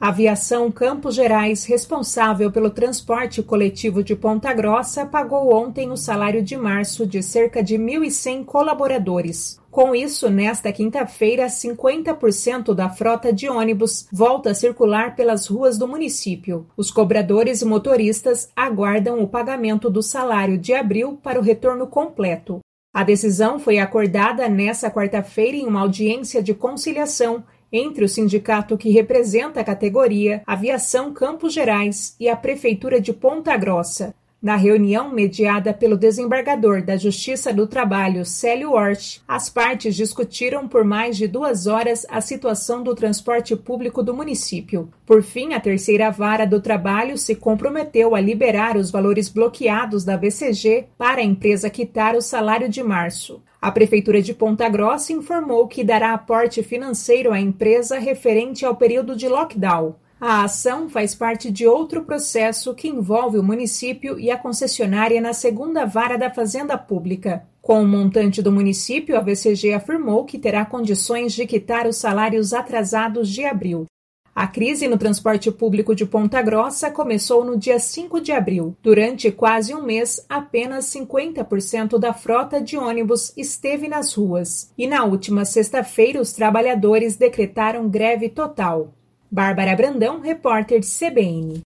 A Aviação Campos Gerais, responsável pelo transporte coletivo de Ponta Grossa, pagou ontem o salário de março de cerca de 1.100 colaboradores. Com isso, nesta quinta-feira, 50% da frota de ônibus volta a circular pelas ruas do município. Os cobradores e motoristas aguardam o pagamento do salário de abril para o retorno completo. A decisão foi acordada nesta quarta-feira em uma audiência de conciliação entre o sindicato que representa a categoria Aviação Campos Gerais e a Prefeitura de Ponta Grossa. Na reunião mediada pelo desembargador da Justiça do Trabalho, Célio Hort, as partes discutiram por mais de duas horas a situação do transporte público do município. Por fim, a terceira vara do trabalho se comprometeu a liberar os valores bloqueados da BCG para a empresa quitar o salário de março. A Prefeitura de Ponta Grossa informou que dará aporte financeiro à empresa referente ao período de lockdown. A ação faz parte de outro processo que envolve o município e a concessionária na segunda vara da Fazenda Pública. Com o montante do município, a VCG afirmou que terá condições de quitar os salários atrasados de abril. A crise no transporte público de Ponta Grossa começou no dia 5 de abril. Durante quase um mês, apenas 50% da frota de ônibus esteve nas ruas. E na última sexta-feira, os trabalhadores decretaram greve total. Bárbara Brandão, repórter de CBN.